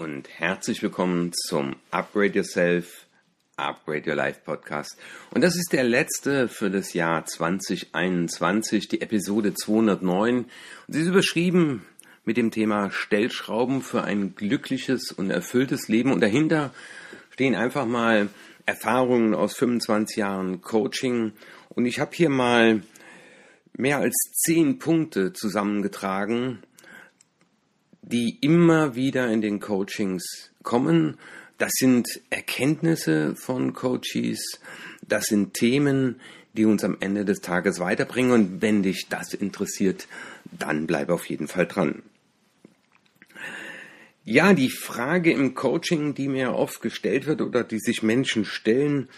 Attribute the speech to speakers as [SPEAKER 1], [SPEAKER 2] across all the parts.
[SPEAKER 1] und herzlich willkommen zum Upgrade Yourself, Upgrade Your Life Podcast. Und das ist der letzte für das Jahr 2021, die Episode 209. Und sie ist überschrieben mit dem Thema Stellschrauben für ein glückliches und erfülltes Leben. Und dahinter stehen einfach mal Erfahrungen aus 25 Jahren Coaching. Und ich habe hier mal mehr als zehn Punkte zusammengetragen, die immer wieder in den Coachings kommen. Das sind Erkenntnisse von Coaches, das sind Themen, die uns am Ende des Tages weiterbringen. Und wenn dich das interessiert, dann bleib auf jeden Fall dran. Ja, die Frage im Coaching, die mir oft gestellt wird oder die sich Menschen stellen,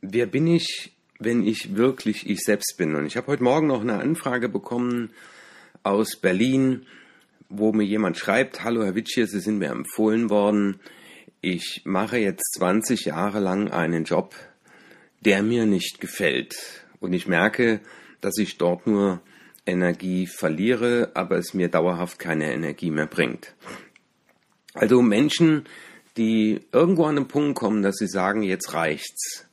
[SPEAKER 1] wer bin ich, wenn ich wirklich ich selbst bin? Und ich habe heute Morgen noch eine Anfrage bekommen aus Berlin, wo mir jemand schreibt, hallo Herr Witschier, Sie sind mir empfohlen worden, ich mache jetzt 20 Jahre lang einen Job, der mir nicht gefällt. Und ich merke, dass ich dort nur Energie verliere, aber es mir dauerhaft keine Energie mehr bringt. Also Menschen, die irgendwo an den Punkt kommen, dass sie sagen, jetzt reicht's,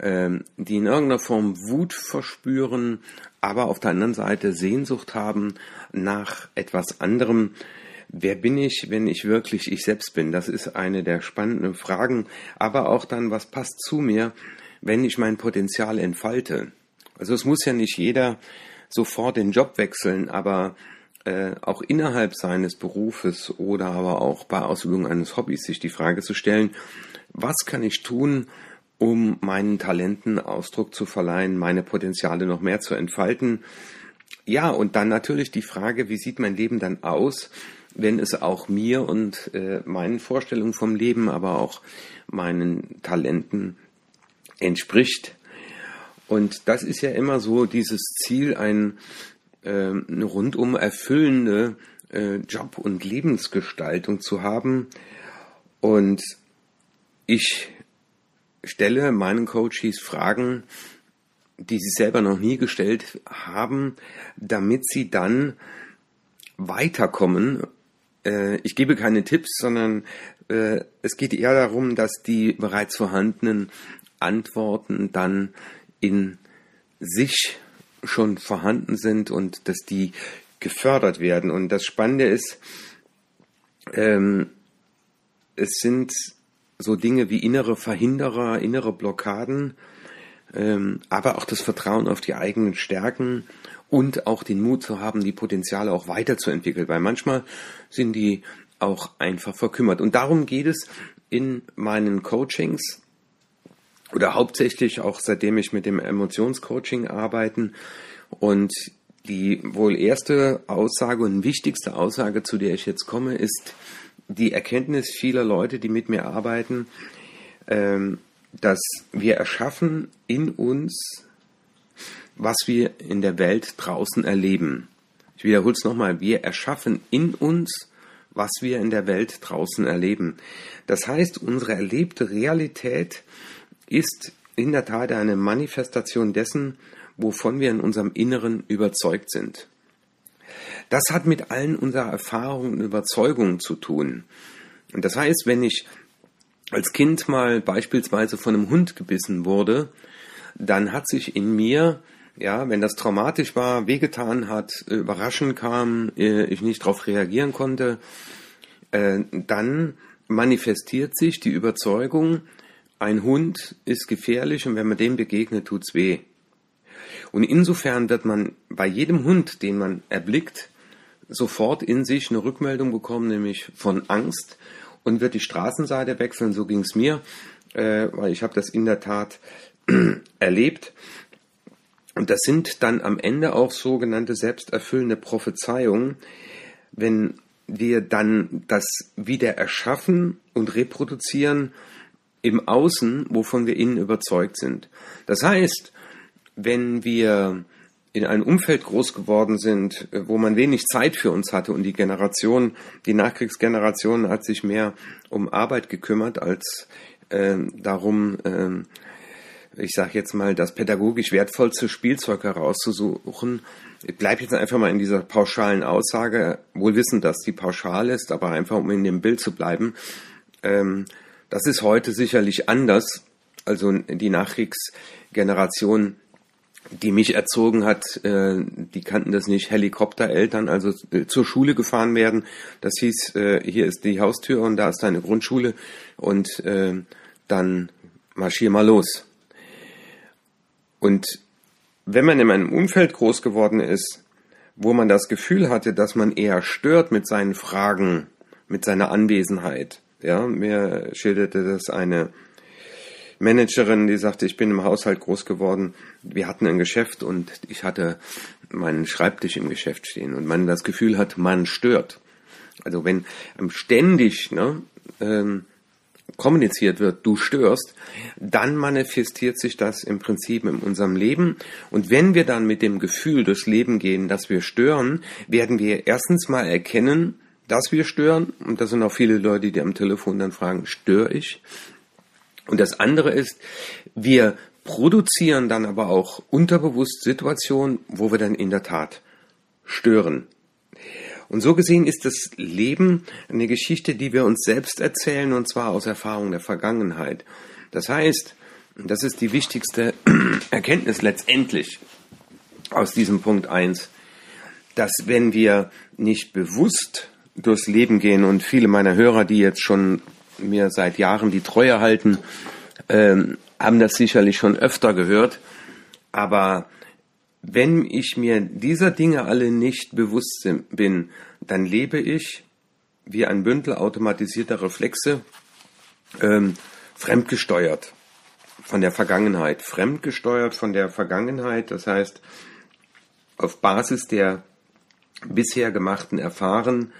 [SPEAKER 1] ähm, die in irgendeiner Form Wut verspüren, aber auf der anderen Seite Sehnsucht haben nach etwas anderem. Wer bin ich, wenn ich wirklich ich selbst bin? Das ist eine der spannenden Fragen. Aber auch dann, was passt zu mir, wenn ich mein Potenzial entfalte? Also es muss ja nicht jeder sofort den Job wechseln, aber äh, auch innerhalb seines Berufes oder aber auch bei Ausübung eines Hobbys sich die Frage zu stellen, was kann ich tun, um meinen Talenten Ausdruck zu verleihen, meine Potenziale noch mehr zu entfalten. Ja, und dann natürlich die Frage, wie sieht mein Leben dann aus, wenn es auch mir und äh, meinen Vorstellungen vom Leben, aber auch meinen Talenten entspricht. Und das ist ja immer so dieses Ziel, ein, äh, eine rundum erfüllende äh, Job- und Lebensgestaltung zu haben. Und ich stelle meinen Coaches Fragen, die sie selber noch nie gestellt haben, damit sie dann weiterkommen. Äh, ich gebe keine Tipps, sondern äh, es geht eher darum, dass die bereits vorhandenen Antworten dann in sich schon vorhanden sind und dass die gefördert werden. Und das Spannende ist, ähm, es sind so Dinge wie innere Verhinderer, innere Blockaden, ähm, aber auch das Vertrauen auf die eigenen Stärken und auch den Mut zu haben, die Potenziale auch weiterzuentwickeln, weil manchmal sind die auch einfach verkümmert. Und darum geht es in meinen Coachings oder hauptsächlich auch seitdem ich mit dem Emotionscoaching arbeiten und die wohl erste Aussage und wichtigste Aussage, zu der ich jetzt komme, ist, die Erkenntnis vieler Leute, die mit mir arbeiten, ähm, dass wir erschaffen in uns, was wir in der Welt draußen erleben. Ich wiederhole es nochmal, wir erschaffen in uns, was wir in der Welt draußen erleben. Das heißt, unsere erlebte Realität ist in der Tat eine Manifestation dessen, wovon wir in unserem Inneren überzeugt sind. Das hat mit allen unserer Erfahrungen und Überzeugungen zu tun. Und das heißt, wenn ich als Kind mal beispielsweise von einem Hund gebissen wurde, dann hat sich in mir, ja, wenn das traumatisch war, wehgetan hat, überraschend kam, äh, ich nicht darauf reagieren konnte, äh, dann manifestiert sich die Überzeugung, ein Hund ist gefährlich und wenn man dem begegnet, tut's weh. Und insofern wird man bei jedem Hund, den man erblickt, sofort in sich eine Rückmeldung bekommen, nämlich von Angst und wird die Straßenseite wechseln. So ging es mir, äh, weil ich habe das in der Tat erlebt. Und das sind dann am Ende auch sogenannte selbsterfüllende Prophezeiungen, wenn wir dann das wieder erschaffen und reproduzieren im Außen, wovon wir innen überzeugt sind. Das heißt, wenn wir in einem Umfeld groß geworden sind, äh, wo man wenig Zeit für uns hatte und die Generation, die Nachkriegsgeneration hat sich mehr um Arbeit gekümmert als äh, darum, äh, ich sage jetzt mal, das pädagogisch wertvollste Spielzeug herauszusuchen. Ich bleibe jetzt einfach mal in dieser pauschalen Aussage, wohl wissend, dass die pauschal ist, aber einfach um in dem Bild zu bleiben. Ähm, das ist heute sicherlich anders. Also die Nachkriegsgeneration, die mich erzogen hat, äh, die kannten das nicht, Helikoptereltern, also äh, zur Schule gefahren werden. Das hieß, äh, hier ist die Haustür und da ist deine Grundschule und äh, dann marschier mal los. Und wenn man in einem Umfeld groß geworden ist, wo man das Gefühl hatte, dass man eher stört mit seinen Fragen, mit seiner Anwesenheit. Ja, mir schilderte das eine Managerin, die sagte, ich bin im Haushalt groß geworden. Wir hatten ein Geschäft und ich hatte meinen Schreibtisch im Geschäft stehen und man das Gefühl hat, man stört. Also wenn ständig ne, ähm, kommuniziert wird, du störst, dann manifestiert sich das im Prinzip in unserem Leben. Und wenn wir dann mit dem Gefühl durchs Leben gehen, dass wir stören, werden wir erstens mal erkennen, dass wir stören. Und das sind auch viele Leute, die am Telefon dann fragen, störe ich? Und das andere ist, wir produzieren dann aber auch unterbewusst Situationen, wo wir dann in der Tat stören. Und so gesehen ist das Leben eine Geschichte, die wir uns selbst erzählen, und zwar aus Erfahrung der Vergangenheit. Das heißt, das ist die wichtigste Erkenntnis letztendlich aus diesem Punkt eins, dass wenn wir nicht bewusst durchs Leben gehen und viele meiner Hörer, die jetzt schon mir seit Jahren die Treue halten, ähm, haben das sicherlich schon öfter gehört, aber wenn ich mir dieser Dinge alle nicht bewusst bin, dann lebe ich wie ein Bündel automatisierter Reflexe, ähm, fremdgesteuert von der Vergangenheit. Fremdgesteuert von der Vergangenheit, das heißt, auf Basis der bisher gemachten Erfahren.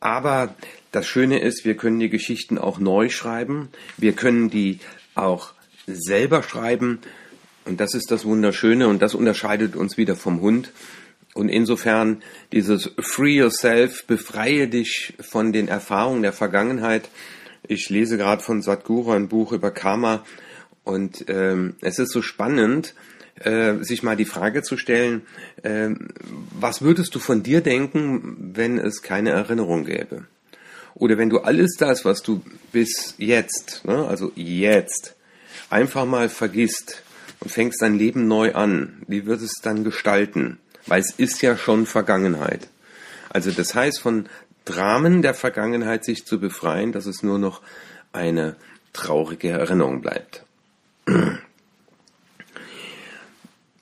[SPEAKER 1] Aber das Schöne ist, wir können die Geschichten auch neu schreiben. Wir können die auch selber schreiben. Und das ist das Wunderschöne und das unterscheidet uns wieder vom Hund. Und insofern dieses Free Yourself, befreie dich von den Erfahrungen der Vergangenheit. Ich lese gerade von Sadhguru ein Buch über Karma und ähm, es ist so spannend, äh, sich mal die Frage zu stellen, äh, was würdest du von dir denken, wenn es keine Erinnerung gäbe? Oder wenn du alles das, was du bis jetzt, ne, also jetzt, einfach mal vergisst, und fängst dein Leben neu an, wie wird es dann gestalten? Weil es ist ja schon Vergangenheit. Also das heißt, von Dramen der Vergangenheit sich zu befreien, dass es nur noch eine traurige Erinnerung bleibt.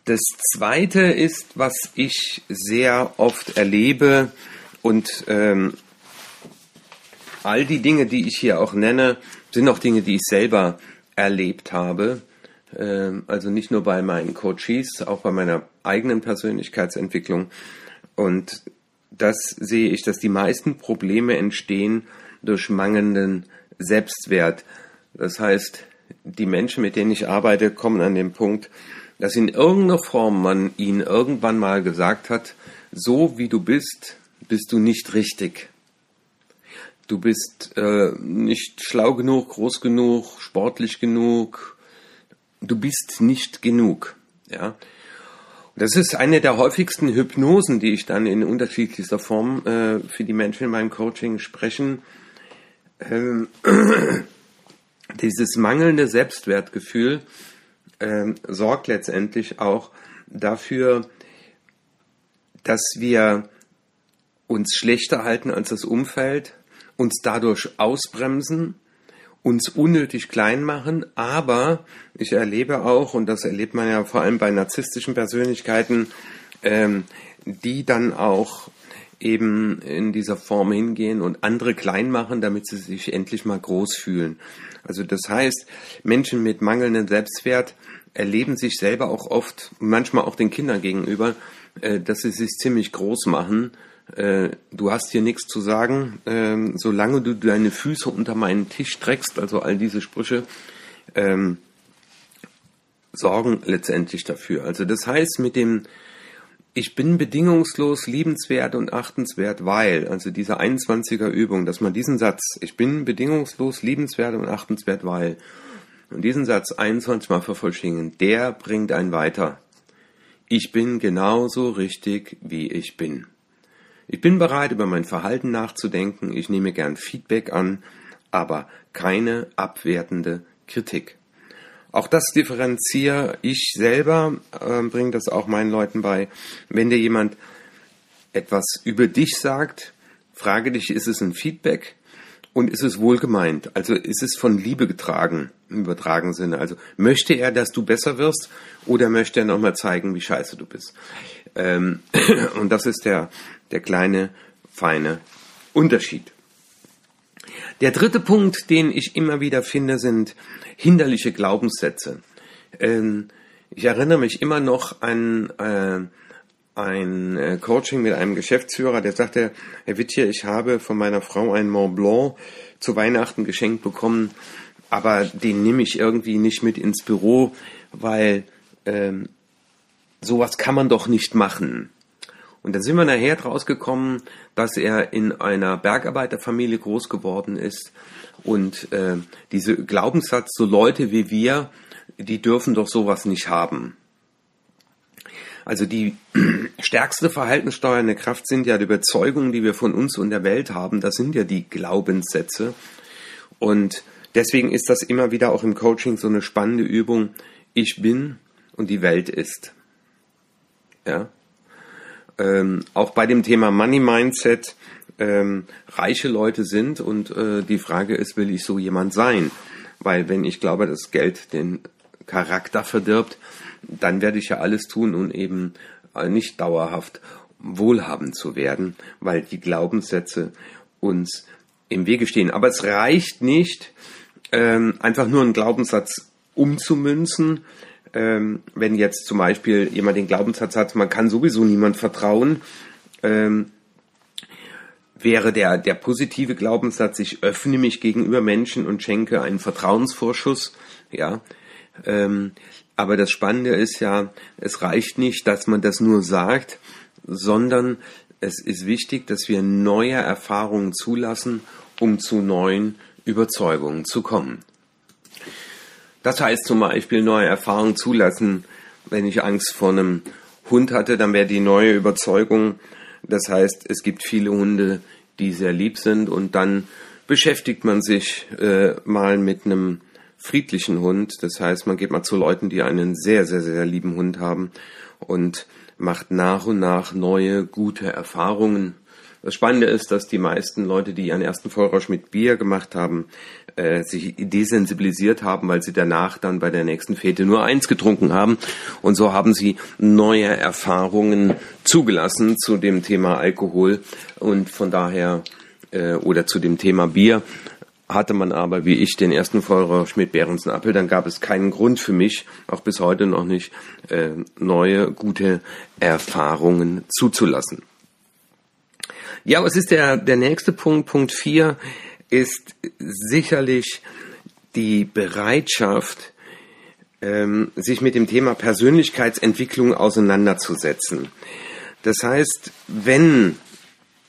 [SPEAKER 1] Das zweite ist, was ich sehr oft erlebe und ähm, all die Dinge, die ich hier auch nenne, sind auch Dinge, die ich selber erlebt habe. Ähm, also nicht nur bei meinen Coaches, auch bei meiner eigenen Persönlichkeitsentwicklung. Und das sehe ich, dass die meisten Probleme entstehen durch mangelnden Selbstwert. Das heißt, die Menschen, mit denen ich arbeite, kommen an den Punkt, dass in irgendeiner Form man ihnen irgendwann mal gesagt hat, so wie du bist, bist du nicht richtig. Du bist äh, nicht schlau genug, groß genug, sportlich genug, du bist nicht genug. Ja. Das ist eine der häufigsten Hypnosen, die ich dann in unterschiedlichster Form äh, für die Menschen in meinem Coaching sprechen. Ähm, dieses mangelnde Selbstwertgefühl ähm, sorgt letztendlich auch dafür, dass wir uns schlechter halten als das Umfeld, uns dadurch ausbremsen uns unnötig klein machen, aber ich erlebe auch, und das erlebt man ja vor allem bei narzisstischen Persönlichkeiten, ähm, die dann auch eben in dieser Form hingehen und andere klein machen, damit sie sich endlich mal groß fühlen. Also das heißt, Menschen mit mangelndem Selbstwert erleben sich selber auch oft, manchmal auch den Kindern gegenüber, äh, dass sie sich ziemlich groß machen äh, du hast hier nichts zu sagen, ähm, solange du deine Füße unter meinen Tisch streckst, also all diese Sprüche, ähm, sorgen letztendlich dafür. Also das heißt mit dem ich bin bedingungslos liebenswert und achtenswert, weil, also diese 21er Übung, dass man diesen Satz, ich bin bedingungslos liebenswert und achtenswert, weil, und diesen Satz 21 Mal vervollständigen, der bringt einen weiter. Ich bin genauso richtig, wie ich bin. Ich bin bereit, über mein Verhalten nachzudenken, ich nehme gern Feedback an, aber keine abwertende Kritik. Auch das differenziere ich selber, äh, bringe das auch meinen Leuten bei. Wenn dir jemand etwas über dich sagt, frage dich, ist es ein Feedback und ist es wohl gemeint? Also ist es von Liebe getragen, im übertragenen Sinne? Also möchte er, dass du besser wirst oder möchte er nochmal zeigen, wie scheiße du bist? Ähm, und das ist der, der kleine, feine Unterschied. Der dritte Punkt, den ich immer wieder finde, sind hinderliche Glaubenssätze. Ähm, ich erinnere mich immer noch an äh, ein äh, Coaching mit einem Geschäftsführer, der sagte, Herr Wittje, ich habe von meiner Frau einen Mont Blanc zu Weihnachten geschenkt bekommen, aber den nehme ich irgendwie nicht mit ins Büro, weil ähm, sowas kann man doch nicht machen. Und dann sind wir nachher draus gekommen, dass er in einer Bergarbeiterfamilie groß geworden ist und äh, diese Glaubenssatz, so Leute wie wir, die dürfen doch sowas nicht haben. Also die stärkste verhaltenssteuernde Kraft sind ja die Überzeugungen, die wir von uns und der Welt haben. Das sind ja die Glaubenssätze. Und deswegen ist das immer wieder auch im Coaching so eine spannende Übung. Ich bin und die Welt ist. Ja, ähm, auch bei dem Thema Money Mindset ähm, reiche Leute sind und äh, die Frage ist, will ich so jemand sein? Weil wenn ich glaube, dass Geld den Charakter verdirbt, dann werde ich ja alles tun, um eben äh, nicht dauerhaft wohlhabend zu werden, weil die Glaubenssätze uns im Wege stehen. Aber es reicht nicht, ähm, einfach nur einen Glaubenssatz umzumünzen, ähm, wenn jetzt zum Beispiel jemand den Glaubenssatz hat, man kann sowieso niemand vertrauen, ähm, wäre der, der positive Glaubenssatz, ich öffne mich gegenüber Menschen und schenke einen Vertrauensvorschuss, ja. Aber das Spannende ist ja, es reicht nicht, dass man das nur sagt, sondern es ist wichtig, dass wir neue Erfahrungen zulassen, um zu neuen Überzeugungen zu kommen. Das heißt zum Beispiel neue Erfahrungen zulassen. Wenn ich Angst vor einem Hund hatte, dann wäre die neue Überzeugung, das heißt, es gibt viele Hunde, die sehr lieb sind und dann beschäftigt man sich äh, mal mit einem friedlichen Hund. Das heißt, man geht mal zu Leuten, die einen sehr, sehr, sehr lieben Hund haben und macht nach und nach neue, gute Erfahrungen das Spannende ist, dass die meisten Leute, die ihren ersten Vollrausch mit Bier gemacht haben, äh, sich desensibilisiert haben, weil sie danach dann bei der nächsten Fete nur eins getrunken haben. Und so haben sie neue Erfahrungen zugelassen zu dem Thema Alkohol und von daher äh, oder zu dem Thema Bier. Hatte man aber, wie ich, den ersten Vollrausch mit Behrensen Appel, dann gab es keinen Grund für mich, auch bis heute noch nicht, äh, neue, gute Erfahrungen zuzulassen. Ja, was ist der, der nächste Punkt? Punkt 4 ist sicherlich die Bereitschaft, ähm, sich mit dem Thema Persönlichkeitsentwicklung auseinanderzusetzen. Das heißt, wenn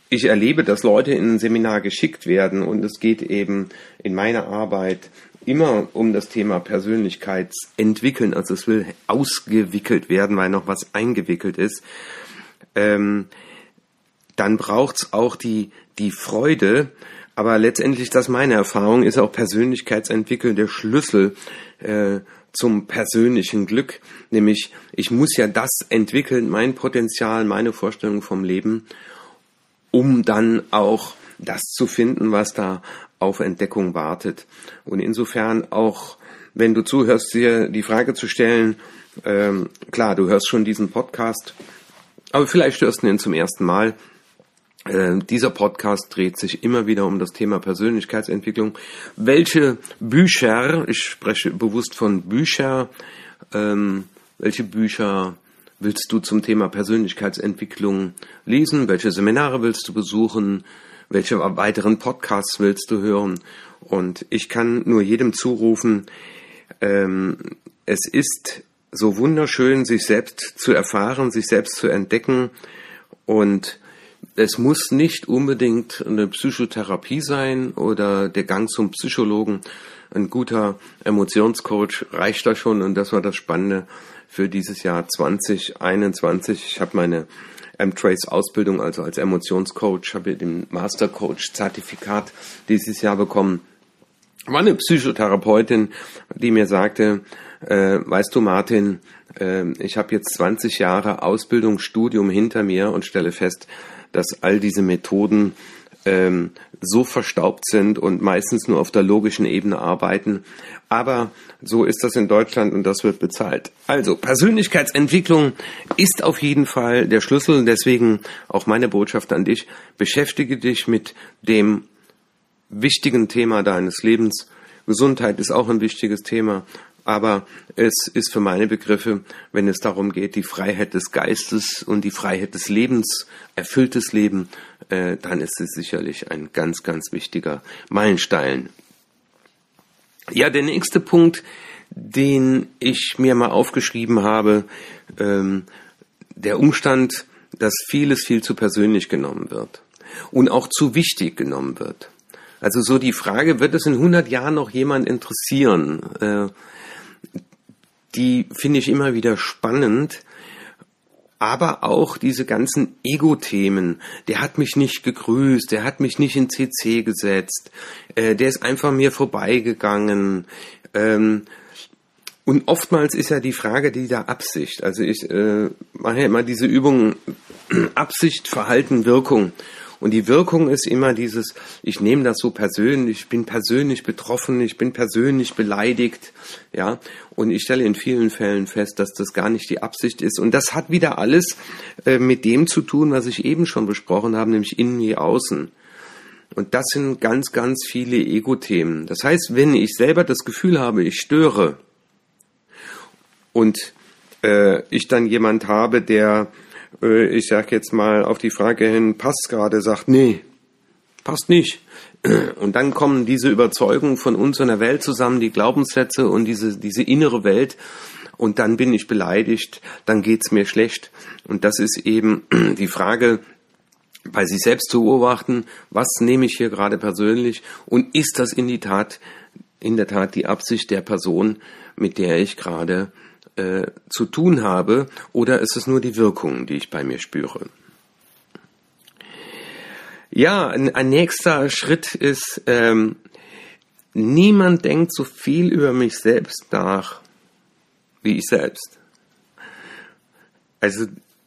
[SPEAKER 1] ich erlebe, dass Leute in ein Seminar geschickt werden und es geht eben in meiner Arbeit immer um das Thema Persönlichkeitsentwickeln, also es will ausgewickelt werden, weil noch was eingewickelt ist, ähm, dann braucht's auch die, die Freude. Aber letztendlich, das ist meine Erfahrung, ist auch Persönlichkeitsentwickeln der Schlüssel äh, zum persönlichen Glück. Nämlich, ich muss ja das entwickeln, mein Potenzial, meine Vorstellung vom Leben, um dann auch das zu finden, was da auf Entdeckung wartet. Und insofern auch, wenn du zuhörst, dir die Frage zu stellen, ähm, klar, du hörst schon diesen Podcast, aber vielleicht hörst du ihn zum ersten Mal. Äh, dieser Podcast dreht sich immer wieder um das Thema Persönlichkeitsentwicklung. Welche Bücher, ich spreche bewusst von Bücher, ähm, welche Bücher willst du zum Thema Persönlichkeitsentwicklung lesen? Welche Seminare willst du besuchen? Welche weiteren Podcasts willst du hören? Und ich kann nur jedem zurufen, ähm, es ist so wunderschön, sich selbst zu erfahren, sich selbst zu entdecken und es muss nicht unbedingt eine Psychotherapie sein oder der Gang zum Psychologen. Ein guter Emotionscoach reicht da schon und das war das Spannende für dieses Jahr 2021. Ich habe meine M-Trace Ausbildung, also als Emotionscoach, habe den Mastercoach Zertifikat dieses Jahr bekommen. War eine Psychotherapeutin, die mir sagte, äh, weißt du Martin, äh, ich habe jetzt 20 Jahre Ausbildung, Studium hinter mir und stelle fest, dass all diese Methoden ähm, so verstaubt sind und meistens nur auf der logischen Ebene arbeiten. Aber so ist das in Deutschland und das wird bezahlt. Also Persönlichkeitsentwicklung ist auf jeden Fall der Schlüssel. Deswegen auch meine Botschaft an dich. Beschäftige dich mit dem wichtigen Thema deines Lebens. Gesundheit ist auch ein wichtiges Thema. Aber es ist für meine Begriffe, wenn es darum geht, die Freiheit des Geistes und die Freiheit des Lebens, erfülltes Leben, äh, dann ist es sicherlich ein ganz, ganz wichtiger Meilenstein. Ja, der nächste Punkt, den ich mir mal aufgeschrieben habe, ähm, der Umstand, dass vieles viel zu persönlich genommen wird und auch zu wichtig genommen wird. Also so die Frage, wird es in 100 Jahren noch jemand interessieren? Äh, die finde ich immer wieder spannend. Aber auch diese ganzen Ego-Themen. Der hat mich nicht gegrüßt, der hat mich nicht in CC gesetzt, äh, der ist einfach mir vorbeigegangen. Ähm, und oftmals ist ja die Frage dieser Absicht. Also ich äh, mache ja immer diese Übung Absicht, Verhalten, Wirkung. Und die Wirkung ist immer dieses, ich nehme das so persönlich, ich bin persönlich betroffen, ich bin persönlich beleidigt, ja. Und ich stelle in vielen Fällen fest, dass das gar nicht die Absicht ist. Und das hat wieder alles äh, mit dem zu tun, was ich eben schon besprochen habe, nämlich innen wie außen. Und das sind ganz, ganz viele Ego-Themen. Das heißt, wenn ich selber das Gefühl habe, ich störe und äh, ich dann jemand habe, der äh, ich sag jetzt mal auf die Frage hin, passt gerade, sagt, nee, passt nicht. Und dann kommen diese Überzeugungen von uns und der Welt zusammen, die Glaubenssätze und diese, diese innere Welt. Und dann bin ich beleidigt, dann geht's mir schlecht. Und das ist eben die Frage, bei sich selbst zu beobachten, was nehme ich hier gerade persönlich und ist das in die Tat, in der Tat die Absicht der Person, mit der ich gerade äh, zu tun habe oder ist es nur die Wirkung, die ich bei mir spüre? Ja, ein, ein nächster Schritt ist, ähm, niemand denkt so viel über mich selbst nach wie ich selbst. Also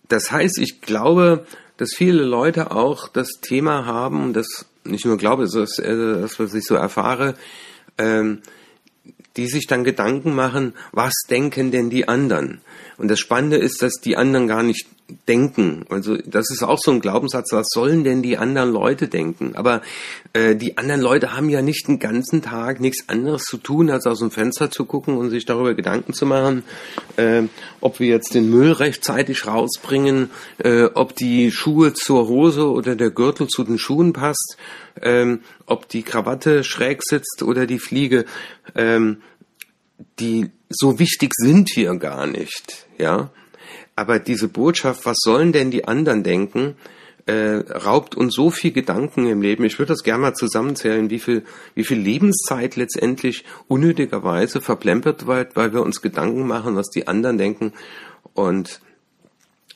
[SPEAKER 1] das heißt, ich glaube, dass viele Leute auch das Thema haben, das nicht nur glaube, das äh, das, was ich so erfahre, ähm, die sich dann Gedanken machen, was denken denn die anderen? Und das Spannende ist, dass die anderen gar nicht denken. Also das ist auch so ein Glaubenssatz, was sollen denn die anderen Leute denken? Aber äh, die anderen Leute haben ja nicht den ganzen Tag nichts anderes zu tun, als aus dem Fenster zu gucken und sich darüber Gedanken zu machen, äh, ob wir jetzt den Müll rechtzeitig rausbringen, äh, ob die Schuhe zur Hose oder der Gürtel zu den Schuhen passt, ähm, ob die Krawatte schräg sitzt oder die Fliege. Ähm, die so wichtig sind hier gar nicht, ja. Aber diese Botschaft, was sollen denn die anderen denken, äh, raubt uns so viel Gedanken im Leben. Ich würde das gerne mal zusammenzählen, wie viel, wie viel Lebenszeit letztendlich unnötigerweise verplempert wird, weil wir uns Gedanken machen, was die anderen denken. Und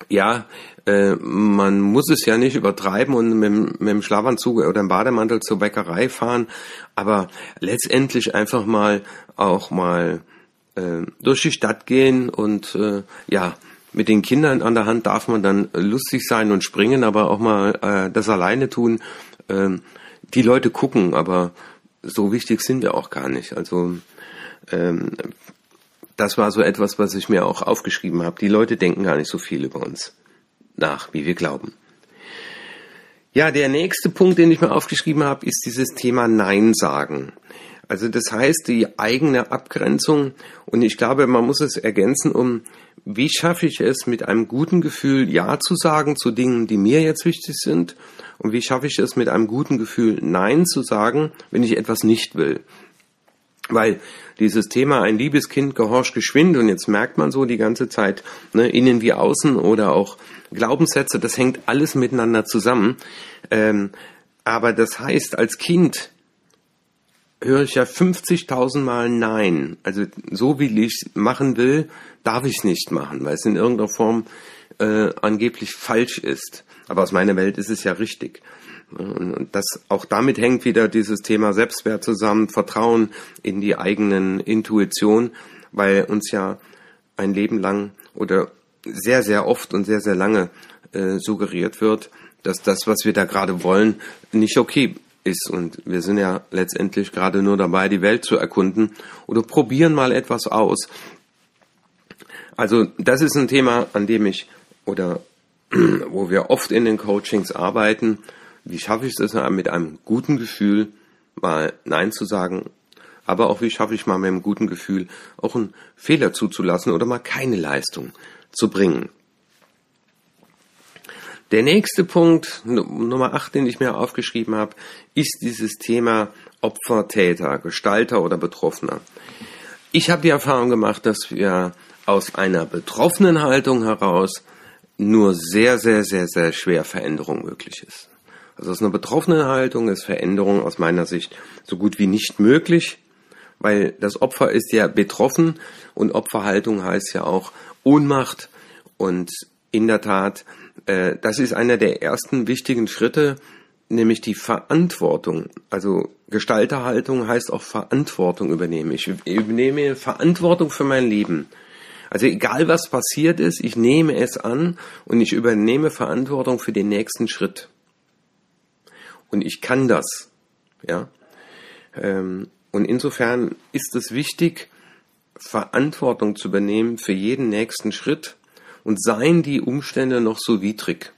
[SPEAKER 1] ja, äh, man muss es ja nicht übertreiben und mit, mit dem Schlafanzug oder dem Bademantel zur Bäckerei fahren, aber letztendlich einfach mal auch mal äh, durch die Stadt gehen und äh, ja, mit den Kindern an der Hand darf man dann lustig sein und springen, aber auch mal äh, das alleine tun. Ähm, die Leute gucken, aber so wichtig sind wir auch gar nicht. Also ähm, das war so etwas, was ich mir auch aufgeschrieben habe. Die Leute denken gar nicht so viel über uns nach, wie wir glauben. Ja, der nächste Punkt, den ich mir aufgeschrieben habe, ist dieses Thema Nein sagen. Also das heißt die eigene Abgrenzung und ich glaube, man muss es ergänzen um, wie schaffe ich es mit einem guten Gefühl Ja zu sagen zu Dingen, die mir jetzt wichtig sind und wie schaffe ich es mit einem guten Gefühl Nein zu sagen, wenn ich etwas nicht will. Weil dieses Thema ein liebes Kind gehorcht geschwind und jetzt merkt man so die ganze Zeit, ne, innen wie außen oder auch Glaubenssätze, das hängt alles miteinander zusammen. Ähm, aber das heißt, als Kind höre ich ja 50.000 Mal Nein. Also so wie ich machen will, darf ich es nicht machen, weil es in irgendeiner Form äh, angeblich falsch ist. Aber aus meiner Welt ist es ja richtig. Und das auch damit hängt wieder dieses Thema Selbstwert zusammen, Vertrauen in die eigenen Intuition, weil uns ja ein Leben lang oder sehr, sehr oft und sehr, sehr lange äh, suggeriert wird, dass das, was wir da gerade wollen, nicht okay ist. Und wir sind ja letztendlich gerade nur dabei, die Welt zu erkunden oder probieren mal etwas aus. Also das ist ein Thema, an dem ich oder wo wir oft in den Coachings arbeiten. Wie schaffe ich es mit einem guten Gefühl mal Nein zu sagen? Aber auch wie schaffe ich mal mit einem guten Gefühl auch einen Fehler zuzulassen oder mal keine Leistung zu bringen? Der nächste Punkt, Nummer 8, den ich mir aufgeschrieben habe, ist dieses Thema Opfer, Täter, Gestalter oder Betroffener. Ich habe die Erfahrung gemacht, dass wir aus einer betroffenen Haltung heraus nur sehr, sehr, sehr, sehr schwer Veränderung möglich ist. Also aus einer betroffenen Haltung ist Veränderung aus meiner Sicht so gut wie nicht möglich, weil das Opfer ist ja betroffen und Opferhaltung heißt ja auch Ohnmacht und in der Tat, äh, das ist einer der ersten wichtigen Schritte, nämlich die Verantwortung. Also Gestalterhaltung heißt auch Verantwortung übernehmen. Ich übernehme Verantwortung für mein Leben. Also egal was passiert ist, ich nehme es an und ich übernehme Verantwortung für den nächsten Schritt. Und ich kann das. Ja. Ähm, und insofern ist es wichtig, Verantwortung zu übernehmen für jeden nächsten Schritt und seien die Umstände noch so widrig.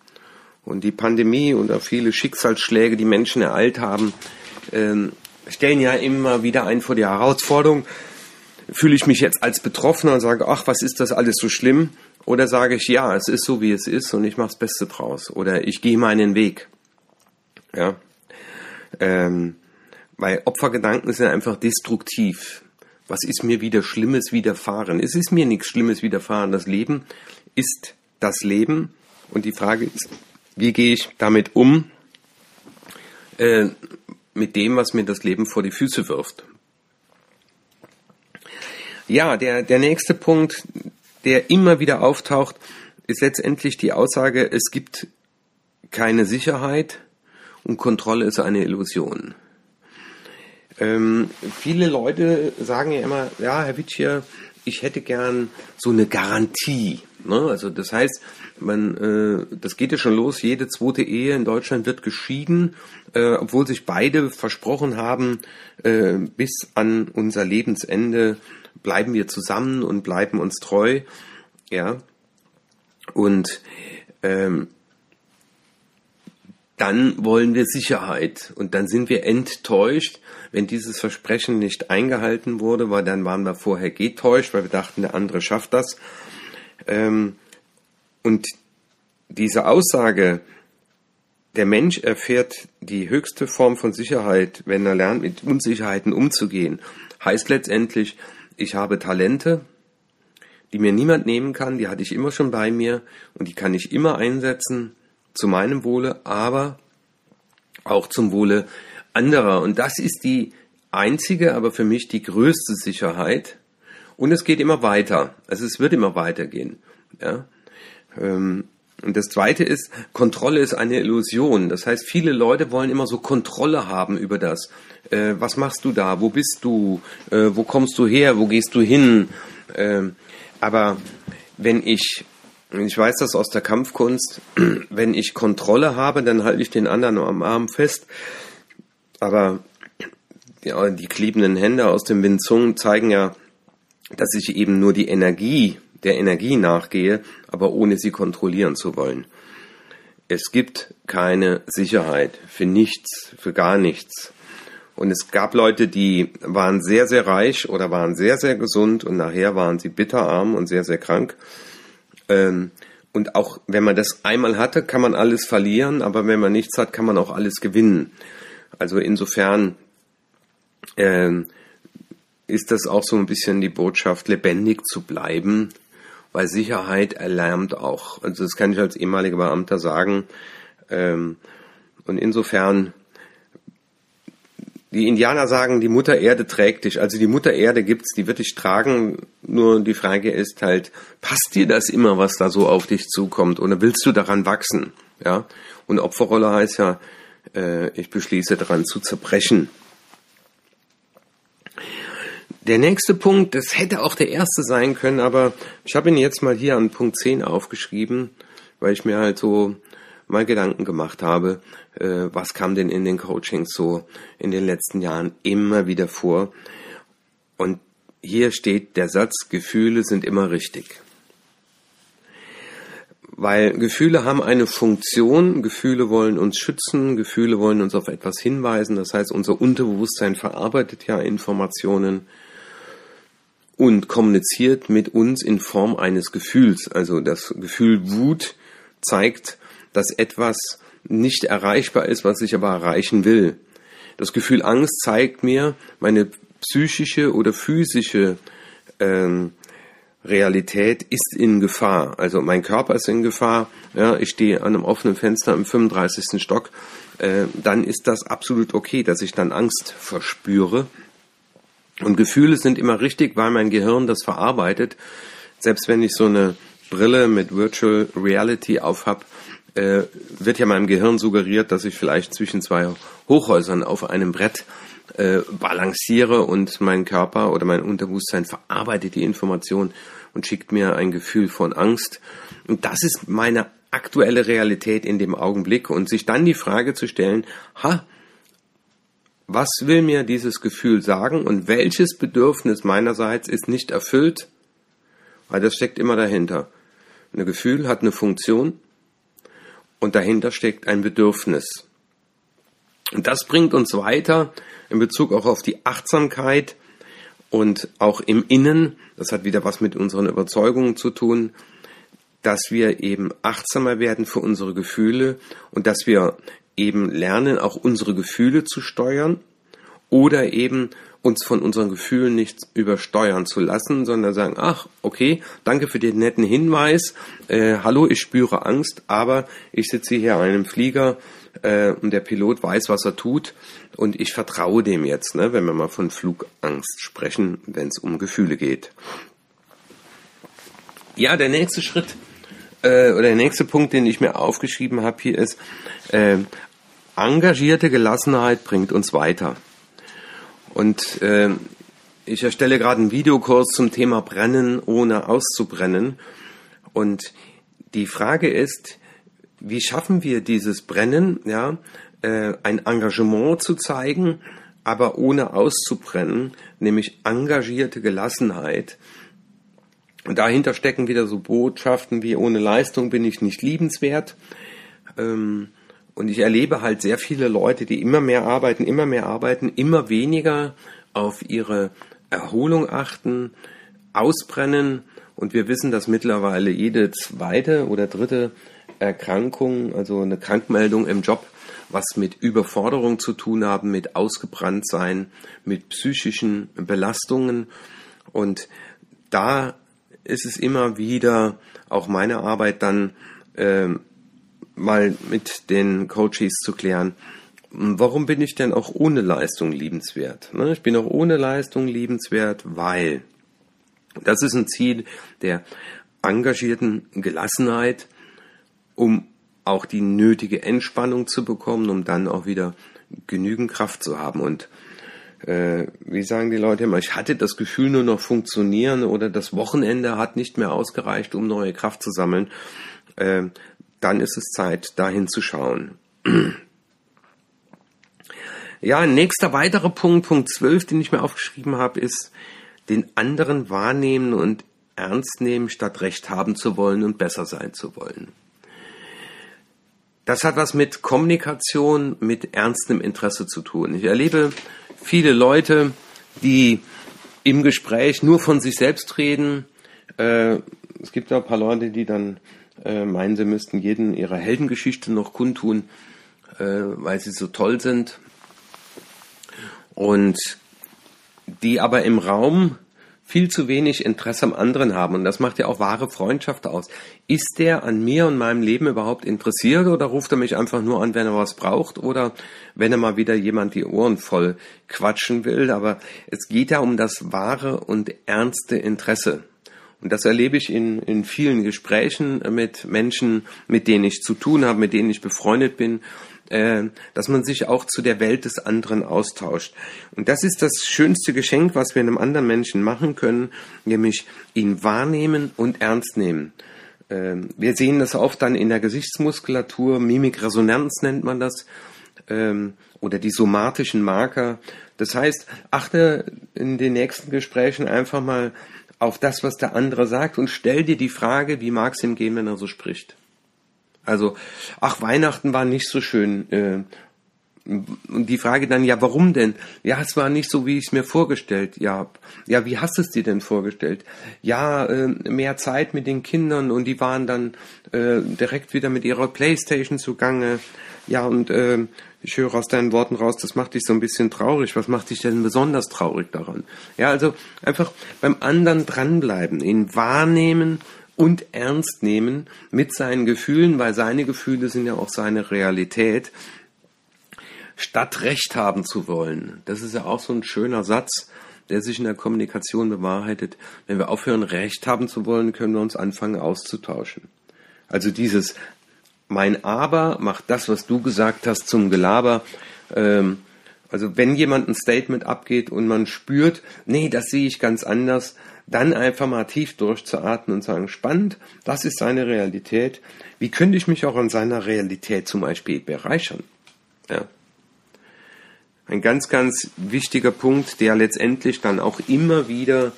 [SPEAKER 1] Und die Pandemie oder viele Schicksalsschläge, die Menschen ereilt haben, ähm, stellen ja immer wieder ein vor die Herausforderung, fühle ich mich jetzt als Betroffener und sage, ach, was ist das alles so schlimm? Oder sage ich, ja, es ist so, wie es ist und ich mache das Beste draus. Oder ich gehe meinen Weg. Ja. Ähm, weil Opfergedanken sind einfach destruktiv. Was ist mir wieder Schlimmes widerfahren? Es ist mir nichts Schlimmes widerfahren. Das Leben ist das Leben. Und die Frage ist, wie gehe ich damit um? Äh, mit dem, was mir das Leben vor die Füße wirft. Ja, der, der nächste Punkt, der immer wieder auftaucht, ist letztendlich die Aussage, es gibt keine Sicherheit und Kontrolle ist eine Illusion. Ähm, viele Leute sagen ja immer, ja, Herr Witschier, ich hätte gern so eine Garantie. Ne? Also das heißt, man, äh, das geht ja schon los, jede zweite Ehe in Deutschland wird geschieden, äh, obwohl sich beide versprochen haben, äh, bis an unser Lebensende bleiben wir zusammen und bleiben uns treu. Ja. Und ähm, dann wollen wir Sicherheit und dann sind wir enttäuscht, wenn dieses Versprechen nicht eingehalten wurde, weil dann waren wir vorher getäuscht, weil wir dachten, der andere schafft das. Ähm, und diese Aussage, der Mensch erfährt die höchste Form von Sicherheit, wenn er lernt, mit Unsicherheiten umzugehen, heißt letztendlich, ich habe Talente, die mir niemand nehmen kann, die hatte ich immer schon bei mir und die kann ich immer einsetzen zu meinem Wohle, aber auch zum Wohle anderer. Und das ist die einzige, aber für mich die größte Sicherheit. Und es geht immer weiter. Also es wird immer weitergehen. Ja? Ähm, und das zweite ist, Kontrolle ist eine Illusion. Das heißt, viele Leute wollen immer so Kontrolle haben über das. Äh, was machst du da? Wo bist du? Äh, wo kommst du her? Wo gehst du hin? Äh, aber wenn ich, ich weiß das aus der Kampfkunst, wenn ich Kontrolle habe, dann halte ich den anderen am Arm fest. Aber ja, die klebenden Hände aus dem Chun zeigen ja, dass ich eben nur die Energie der Energie nachgehe, aber ohne sie kontrollieren zu wollen. Es gibt keine Sicherheit für nichts, für gar nichts. Und es gab Leute, die waren sehr, sehr reich oder waren sehr, sehr gesund und nachher waren sie bitterarm und sehr, sehr krank. Ähm, und auch wenn man das einmal hatte, kann man alles verlieren, aber wenn man nichts hat, kann man auch alles gewinnen. Also insofern ähm, ist das auch so ein bisschen die Botschaft, lebendig zu bleiben, weil Sicherheit erlärmt auch. Also das kann ich als ehemaliger Beamter sagen. Ähm, und insofern, die Indianer sagen, die Mutter Erde trägt dich. Also die Mutter Erde gibt's, die wird dich tragen. Nur die Frage ist halt, passt dir das immer, was da so auf dich zukommt? Oder willst du daran wachsen? Ja. Und Opferrolle heißt ja, äh, ich beschließe daran zu zerbrechen. Der nächste Punkt, das hätte auch der erste sein können, aber ich habe ihn jetzt mal hier an Punkt 10 aufgeschrieben, weil ich mir halt so mal Gedanken gemacht habe, äh, was kam denn in den Coachings so in den letzten Jahren immer wieder vor. Und hier steht der Satz, Gefühle sind immer richtig. Weil Gefühle haben eine Funktion, Gefühle wollen uns schützen, Gefühle wollen uns auf etwas hinweisen, das heißt unser Unterbewusstsein verarbeitet ja Informationen und kommuniziert mit uns in Form eines Gefühls. Also das Gefühl Wut zeigt, dass etwas nicht erreichbar ist, was ich aber erreichen will. Das Gefühl Angst zeigt mir meine psychische oder physische ähm, Realität ist in Gefahr. Also mein Körper ist in Gefahr. Ja, ich stehe an einem offenen Fenster im 35. Stock. Äh, dann ist das absolut okay, dass ich dann Angst verspüre. Und Gefühle sind immer richtig, weil mein Gehirn das verarbeitet. Selbst wenn ich so eine Brille mit Virtual Reality aufhab, äh, wird ja meinem Gehirn suggeriert, dass ich vielleicht zwischen zwei Hochhäusern auf einem Brett äh, balanciere und mein Körper oder mein Unterbewusstsein verarbeitet die Information und schickt mir ein Gefühl von Angst. Und das ist meine aktuelle Realität in dem Augenblick und sich dann die Frage zu stellen, ha, was will mir dieses Gefühl sagen und welches Bedürfnis meinerseits ist nicht erfüllt? Weil das steckt immer dahinter. Ein Gefühl hat eine Funktion und dahinter steckt ein Bedürfnis. Und das bringt uns weiter in Bezug auch auf die Achtsamkeit und auch im Innen. Das hat wieder was mit unseren Überzeugungen zu tun, dass wir eben achtsamer werden für unsere Gefühle und dass wir eben lernen, auch unsere Gefühle zu steuern oder eben uns von unseren Gefühlen nicht übersteuern zu lassen, sondern sagen, ach, okay, danke für den netten Hinweis, äh, hallo, ich spüre Angst, aber ich sitze hier in einem Flieger äh, und der Pilot weiß, was er tut und ich vertraue dem jetzt, ne, wenn wir mal von Flugangst sprechen, wenn es um Gefühle geht. Ja, der nächste Schritt äh, oder der nächste Punkt, den ich mir aufgeschrieben habe hier ist, äh, engagierte Gelassenheit bringt uns weiter. Und äh, ich erstelle gerade einen Videokurs zum Thema Brennen ohne auszubrennen. Und die Frage ist, wie schaffen wir dieses Brennen, ja, äh, ein Engagement zu zeigen, aber ohne auszubrennen, nämlich engagierte Gelassenheit. Und dahinter stecken wieder so Botschaften wie ohne Leistung bin ich nicht liebenswert. Ähm, und ich erlebe halt sehr viele Leute, die immer mehr arbeiten, immer mehr arbeiten, immer weniger auf ihre Erholung achten, ausbrennen. Und wir wissen, dass mittlerweile jede zweite oder dritte Erkrankung, also eine Krankmeldung im Job, was mit Überforderung zu tun haben, mit Ausgebranntsein, mit psychischen Belastungen. Und da ist es immer wieder auch meine Arbeit dann äh, mal mit den Coaches zu klären, warum bin ich denn auch ohne Leistung liebenswert? Ne, ich bin auch ohne Leistung liebenswert, weil das ist ein Ziel der engagierten Gelassenheit, um auch die nötige Entspannung zu bekommen, um dann auch wieder genügend Kraft zu haben. Und äh, wie sagen die Leute immer, ich hatte das Gefühl nur noch funktionieren oder das Wochenende hat nicht mehr ausgereicht, um neue Kraft zu sammeln. Äh, dann ist es Zeit, dahin zu schauen. Ja, nächster weiterer Punkt, Punkt 12, den ich mir aufgeschrieben habe, ist, den anderen wahrnehmen und ernst nehmen, statt Recht haben zu wollen und besser sein zu wollen. Das hat was mit Kommunikation, mit ernstem Interesse zu tun. Ich erlebe viele Leute, die im Gespräch nur von sich selbst reden. Äh, es gibt auch ein paar Leute, die dann äh, meinen, sie müssten jeden ihrer Heldengeschichte noch kundtun, äh, weil sie so toll sind. Und die aber im Raum viel zu wenig Interesse am anderen haben. Und das macht ja auch wahre Freundschaft aus. Ist der an mir und meinem Leben überhaupt interessiert oder ruft er mich einfach nur an, wenn er was braucht oder wenn er mal wieder jemand die Ohren voll quatschen will? Aber es geht ja um das wahre und ernste Interesse. Und das erlebe ich in, in vielen Gesprächen mit Menschen, mit denen ich zu tun habe, mit denen ich befreundet bin äh, dass man sich auch zu der Welt des anderen austauscht. Und das ist das schönste Geschenk, was wir einem anderen Menschen machen können, nämlich ihn wahrnehmen und ernst nehmen. Äh, wir sehen das oft dann in der Gesichtsmuskulatur, Mimikresonanz nennt man das, ähm, oder die somatischen Marker. Das heißt, achte in den nächsten Gesprächen einfach mal auf das, was der andere sagt und stell dir die Frage, wie mag es ihm gehen, wenn er so spricht. Also, ach, Weihnachten war nicht so schön. Äh, und die Frage dann, ja, warum denn? Ja, es war nicht so, wie ich es mir vorgestellt ja, Ja, wie hast du es dir denn vorgestellt? Ja, äh, mehr Zeit mit den Kindern und die waren dann äh, direkt wieder mit ihrer Playstation zugange. Ja, und äh, ich höre aus deinen Worten raus, das macht dich so ein bisschen traurig. Was macht dich denn besonders traurig daran? Ja, also einfach beim anderen dranbleiben, ihn wahrnehmen und ernst nehmen mit seinen Gefühlen, weil seine Gefühle sind ja auch seine Realität, statt Recht haben zu wollen. Das ist ja auch so ein schöner Satz, der sich in der Kommunikation bewahrheitet. Wenn wir aufhören, Recht haben zu wollen, können wir uns anfangen auszutauschen. Also dieses mein Aber macht das, was du gesagt hast, zum Gelaber. Ähm, also wenn jemand ein Statement abgeht und man spürt, nee, das sehe ich ganz anders, dann einfach mal tief durchzuatmen und sagen, spannend, das ist seine Realität. Wie könnte ich mich auch an seiner Realität zum Beispiel bereichern? Ja. Ein ganz, ganz wichtiger Punkt, der letztendlich dann auch immer wieder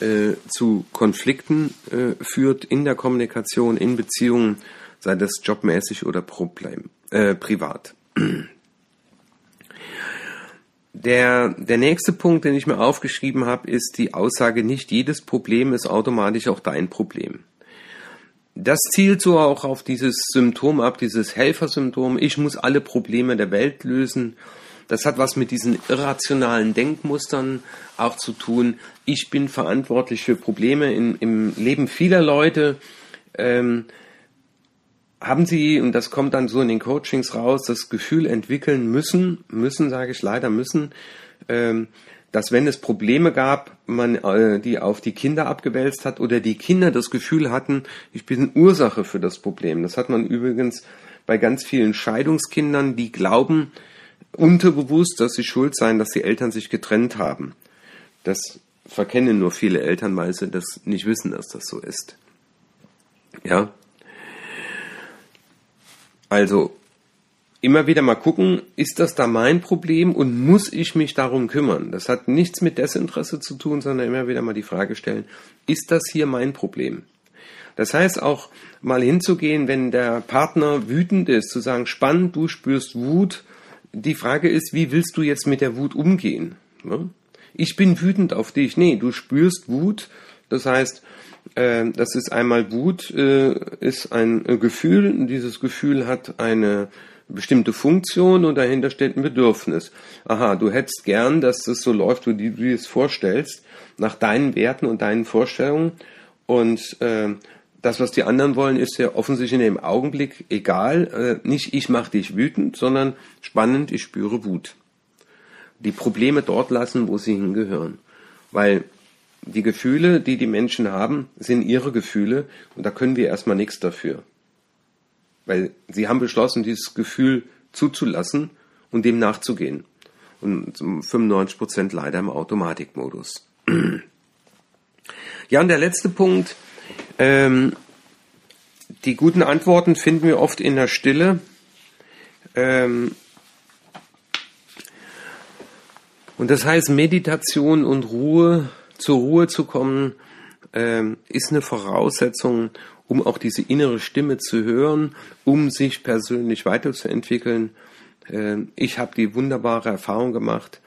[SPEAKER 1] äh, zu Konflikten äh, führt in der Kommunikation, in Beziehungen, sei das jobmäßig oder Problem, äh, privat. Der, der nächste Punkt, den ich mir aufgeschrieben habe, ist die Aussage, nicht jedes Problem ist automatisch auch dein Problem. Das zielt so auch auf dieses Symptom ab, dieses Helfersymptom. Ich muss alle Probleme der Welt lösen. Das hat was mit diesen irrationalen Denkmustern auch zu tun. Ich bin verantwortlich für Probleme in, im Leben vieler Leute. Ähm, haben Sie, und das kommt dann so in den Coachings raus, das Gefühl entwickeln müssen, müssen sage ich leider müssen, ähm, dass wenn es Probleme gab, man äh, die auf die Kinder abgewälzt hat oder die Kinder das Gefühl hatten, ich bin Ursache für das Problem. Das hat man übrigens bei ganz vielen Scheidungskindern, die glauben unterbewusst, dass sie schuld seien, dass die Eltern sich getrennt haben. Das verkennen nur viele Eltern, weil sie das nicht wissen, dass das so ist. Ja, also immer wieder mal gucken, ist das da mein Problem und muss ich mich darum kümmern? Das hat nichts mit Desinteresse zu tun, sondern immer wieder mal die Frage stellen, ist das hier mein Problem? Das heißt auch mal hinzugehen, wenn der Partner wütend ist, zu sagen, spannend, du spürst Wut. Die Frage ist, wie willst du jetzt mit der Wut umgehen? Ich bin wütend auf dich. Nee, du spürst Wut. Das heißt, äh, das ist einmal Wut, äh, ist ein äh, Gefühl. Dieses Gefühl hat eine bestimmte Funktion und dahinter steht ein Bedürfnis. Aha, du hättest gern, dass das so läuft, wie du dir es vorstellst, nach deinen Werten und deinen Vorstellungen. Und das, was die anderen wollen, ist ja offensichtlich in dem Augenblick egal. Äh, nicht ich mache dich wütend, sondern spannend, ich spüre Wut. Die Probleme dort lassen, wo sie hingehören. Weil die Gefühle, die die Menschen haben, sind ihre Gefühle und da können wir erstmal nichts dafür. Weil sie haben beschlossen, dieses Gefühl zuzulassen und dem nachzugehen. Und 95 Prozent leider im Automatikmodus. Ja, und der letzte Punkt. Ähm, die guten Antworten finden wir oft in der Stille. Ähm, und das heißt, Meditation und Ruhe zur Ruhe zu kommen, ähm, ist eine Voraussetzung, um auch diese innere Stimme zu hören, um sich persönlich weiterzuentwickeln. Ähm, ich habe die wunderbare Erfahrung gemacht,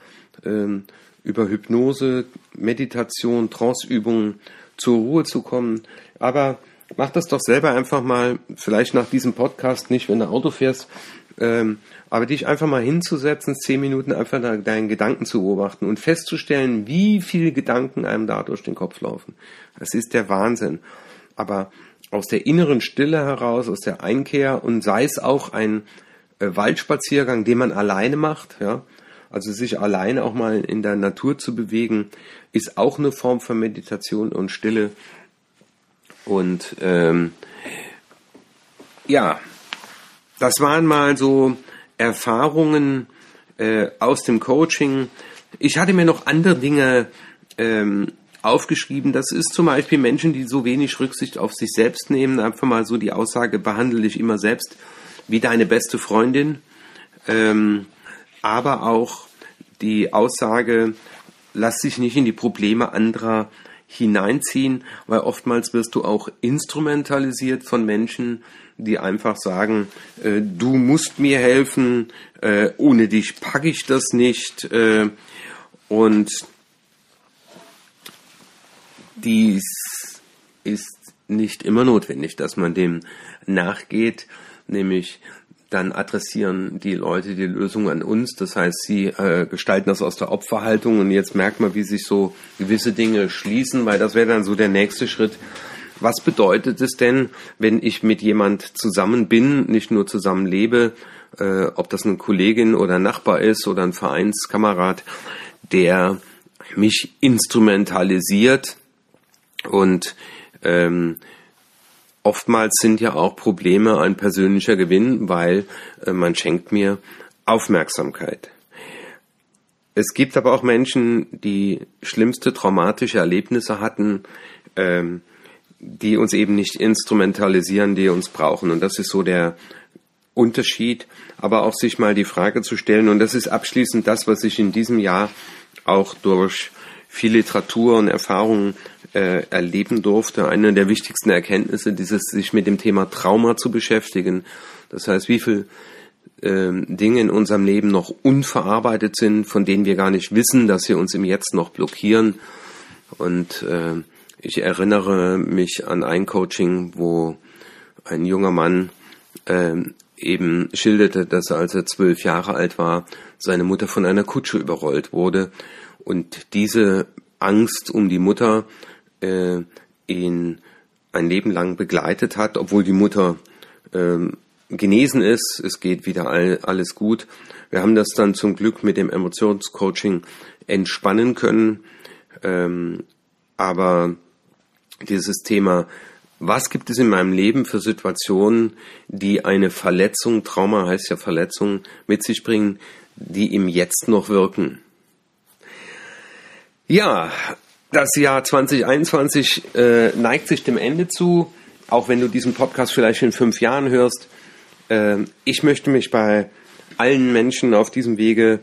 [SPEAKER 1] ähm, über Hypnose, Meditation, Tranceübungen zur Ruhe zu kommen. Aber mach das doch selber einfach mal, vielleicht nach diesem Podcast nicht, wenn du Auto fährst, Ähm, aber dich einfach mal hinzusetzen, zehn Minuten einfach deinen Gedanken zu beobachten und festzustellen, wie viele Gedanken einem da durch den Kopf laufen. Das ist der Wahnsinn. Aber aus der inneren Stille heraus, aus der Einkehr und sei es auch ein äh, Waldspaziergang, den man alleine macht, ja, also sich alleine auch mal in der Natur zu bewegen, ist auch eine Form von Meditation und Stille. Und ähm, ja, das waren mal so Erfahrungen äh, aus dem Coaching. Ich hatte mir noch andere Dinge ähm, aufgeschrieben. Das ist zum Beispiel Menschen, die so wenig Rücksicht auf sich selbst nehmen. Einfach mal so die Aussage, behandle dich immer selbst wie deine beste Freundin. Ähm, aber auch die Aussage, lass dich nicht in die Probleme anderer hineinziehen, weil oftmals wirst du auch instrumentalisiert von Menschen, die einfach sagen, äh, du musst mir helfen, äh, ohne dich packe ich das nicht. Äh, und dies ist nicht immer notwendig, dass man dem nachgeht, nämlich dann adressieren die Leute die Lösung an uns. Das heißt, sie äh, gestalten das aus der Opferhaltung und jetzt merkt man, wie sich so gewisse Dinge schließen, weil das wäre dann so der nächste Schritt. Was bedeutet es denn, wenn ich mit jemand zusammen bin, nicht nur zusammen lebe, äh, ob das eine Kollegin oder ein Nachbar ist oder ein Vereinskamerad, der mich instrumentalisiert und ähm, oftmals sind ja auch Probleme ein persönlicher Gewinn, weil äh, man schenkt mir Aufmerksamkeit. Es gibt aber auch Menschen, die schlimmste traumatische Erlebnisse hatten, ähm, die uns eben nicht instrumentalisieren, die uns brauchen. Und das ist so der Unterschied, aber auch sich mal die Frage zu stellen, und das ist abschließend das, was ich in diesem Jahr auch durch viel Literatur und Erfahrungen äh, erleben durfte. Eine der wichtigsten Erkenntnisse, dieses sich mit dem Thema Trauma zu beschäftigen. Das heißt, wie viel ähm, Dinge in unserem Leben noch unverarbeitet sind, von denen wir gar nicht wissen, dass sie uns im Jetzt noch blockieren. Und äh, ich erinnere mich an ein Coaching, wo ein junger Mann äh, eben schilderte, dass er, als er zwölf Jahre alt war, seine Mutter von einer Kutsche überrollt wurde und diese Angst um die Mutter äh, ihn ein Leben lang begleitet hat, obwohl die Mutter ähm, genesen ist, es geht wieder all, alles gut. Wir haben das dann zum Glück mit dem Emotionscoaching entspannen können, ähm, aber dieses Thema, was gibt es in meinem Leben für Situationen, die eine Verletzung, Trauma heißt ja Verletzung, mit sich bringen, die im Jetzt noch wirken. Ja, das Jahr 2021 äh, neigt sich dem Ende zu, auch wenn du diesen Podcast vielleicht in fünf Jahren hörst. Äh, ich möchte mich bei allen Menschen auf diesem Wege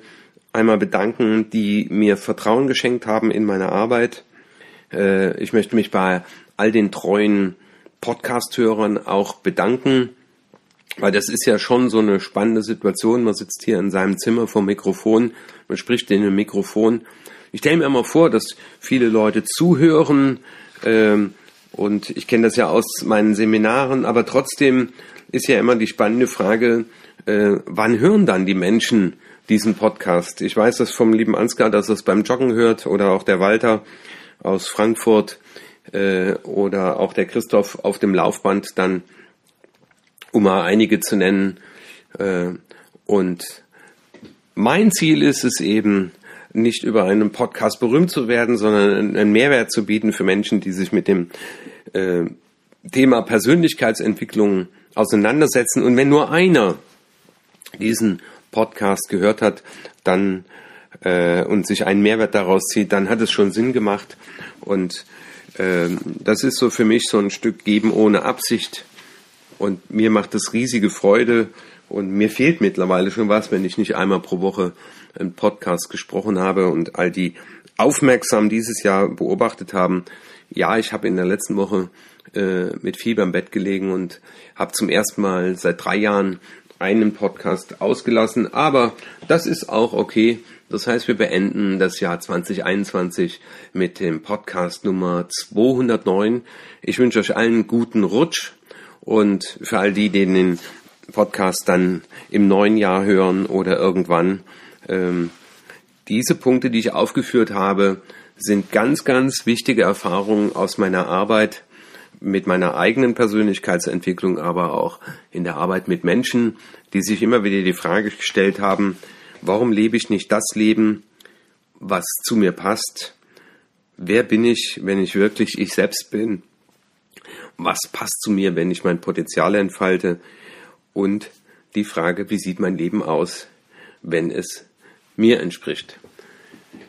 [SPEAKER 1] einmal bedanken, die mir Vertrauen geschenkt haben in meiner Arbeit. Äh, ich möchte mich bei all den treuen Podcast-Hörern auch bedanken, weil das ist ja schon so eine spannende Situation. Man sitzt hier in seinem Zimmer vor Mikrofon, man spricht in einem Mikrofon ich stelle mir immer vor, dass viele Leute zuhören ähm, und ich kenne das ja aus meinen Seminaren, aber trotzdem ist ja immer die spannende Frage, äh, wann hören dann die Menschen diesen Podcast? Ich weiß das vom lieben Ansgar, dass er es beim Joggen hört oder auch der Walter aus Frankfurt äh, oder auch der Christoph auf dem Laufband dann, um mal einige zu nennen. Äh, und mein Ziel ist es eben, nicht über einen Podcast berühmt zu werden, sondern einen Mehrwert zu bieten für Menschen, die sich mit dem äh, Thema Persönlichkeitsentwicklung auseinandersetzen. Und wenn nur einer diesen Podcast gehört hat, dann äh, und sich einen Mehrwert daraus zieht, dann hat es schon Sinn gemacht. Und äh, das ist so für mich so ein Stück Geben ohne Absicht. Und mir macht es riesige Freude. Und mir fehlt mittlerweile schon was, wenn ich nicht einmal pro Woche im Podcast gesprochen habe und all die aufmerksam dieses Jahr beobachtet haben. Ja, ich habe in der letzten Woche äh, mit Fieber im Bett gelegen und habe zum ersten Mal seit drei Jahren einen Podcast ausgelassen, aber das ist auch okay. Das heißt, wir beenden das Jahr 2021 mit dem Podcast Nummer 209. Ich wünsche euch allen guten Rutsch und für all die, denen Podcast dann im neuen Jahr hören oder irgendwann. Ähm, diese Punkte, die ich aufgeführt habe, sind ganz, ganz wichtige Erfahrungen aus meiner Arbeit mit meiner eigenen Persönlichkeitsentwicklung, aber auch in der Arbeit mit Menschen, die sich immer wieder die Frage gestellt haben, warum lebe ich nicht das Leben, was zu mir passt? Wer bin ich, wenn ich wirklich ich selbst bin? Was passt zu mir, wenn ich mein Potenzial entfalte? Und die Frage, wie sieht mein Leben aus, wenn es mir entspricht?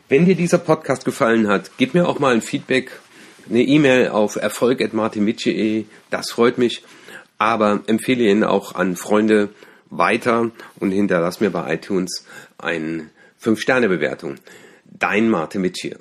[SPEAKER 1] Wenn dir dieser Podcast gefallen hat, gib mir auch mal ein Feedback eine E-Mail auf erfolg.martinmitsche.de, das freut mich. Aber empfehle ihn auch an Freunde weiter und hinterlass mir bei iTunes eine 5-Sterne-Bewertung. Dein Martin Mitsche.